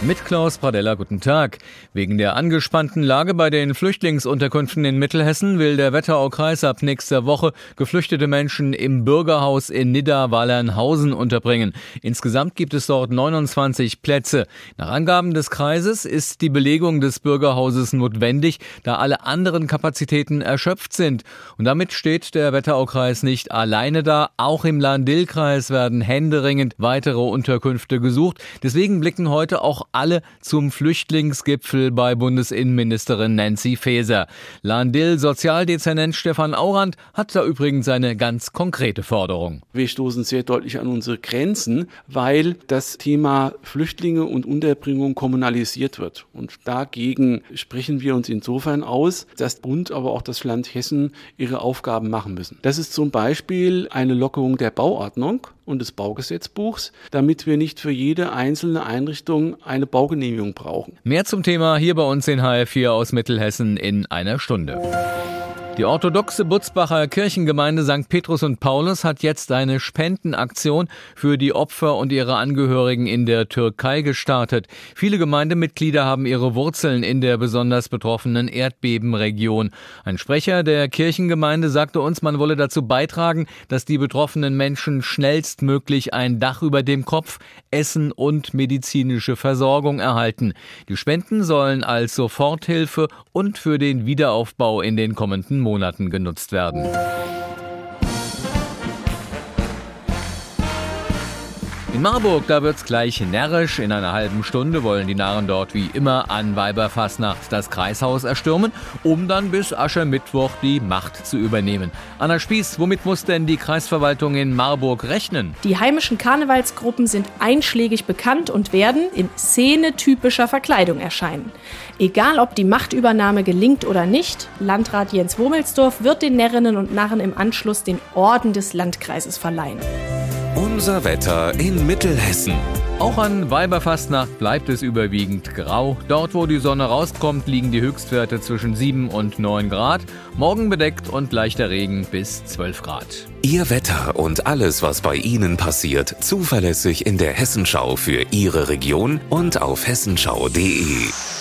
Mit Klaus Pradella, guten Tag. Wegen der angespannten Lage bei den Flüchtlingsunterkünften in Mittelhessen will der Wetteraukreis ab nächster Woche geflüchtete Menschen im Bürgerhaus in Nidda-Wallernhausen unterbringen. Insgesamt gibt es dort 29 Plätze. Nach Angaben des Kreises ist die Belegung des Bürgerhauses notwendig, da alle anderen Kapazitäten erschöpft sind. Und damit steht der Wetteraukreis nicht alleine da. Auch im Lahn-Dill-Kreis werden händeringend weitere Unterkünfte gesucht. Deswegen blicken heute auch alle zum Flüchtlingsgipfel bei Bundesinnenministerin Nancy Faeser. Landil Sozialdezernent Stefan Aurand hat da übrigens eine ganz konkrete Forderung. Wir stoßen sehr deutlich an unsere Grenzen, weil das Thema Flüchtlinge und Unterbringung kommunalisiert wird. Und dagegen sprechen wir uns insofern aus, dass Bund, aber auch das Land Hessen ihre Aufgaben machen müssen. Das ist zum Beispiel eine Lockerung der Bauordnung und des Baugesetzbuchs, damit wir nicht für jede einzelne Einrichtung eine Baugenehmigung brauchen. Mehr zum Thema hier bei uns in HR4 aus Mittelhessen in einer Stunde. Die orthodoxe Butzbacher Kirchengemeinde St. Petrus und Paulus hat jetzt eine Spendenaktion für die Opfer und ihre Angehörigen in der Türkei gestartet. Viele Gemeindemitglieder haben ihre Wurzeln in der besonders betroffenen Erdbebenregion. Ein Sprecher der Kirchengemeinde sagte uns, man wolle dazu beitragen, dass die betroffenen Menschen schnellstmöglich ein Dach über dem Kopf, Essen und medizinische Versorgung erhalten. Die Spenden sollen als Soforthilfe und für den Wiederaufbau in den kommenden Monaten genutzt werden. In Marburg, da wird's gleich närrisch. In einer halben Stunde wollen die Narren dort wie immer an Weiberfastnacht das Kreishaus erstürmen, um dann bis Aschermittwoch die Macht zu übernehmen. Anna Spieß, womit muss denn die Kreisverwaltung in Marburg rechnen? Die heimischen Karnevalsgruppen sind einschlägig bekannt und werden in szenetypischer Verkleidung erscheinen. Egal ob die Machtübernahme gelingt oder nicht, Landrat Jens Womelsdorf wird den Närrinnen und Narren im Anschluss den Orden des Landkreises verleihen. Unser Wetter in Mittelhessen. Auch an Weiberfastnacht bleibt es überwiegend grau. Dort, wo die Sonne rauskommt, liegen die Höchstwerte zwischen 7 und 9 Grad. Morgen bedeckt und leichter Regen bis 12 Grad. Ihr Wetter und alles, was bei Ihnen passiert, zuverlässig in der Hessenschau für Ihre Region und auf hessenschau.de.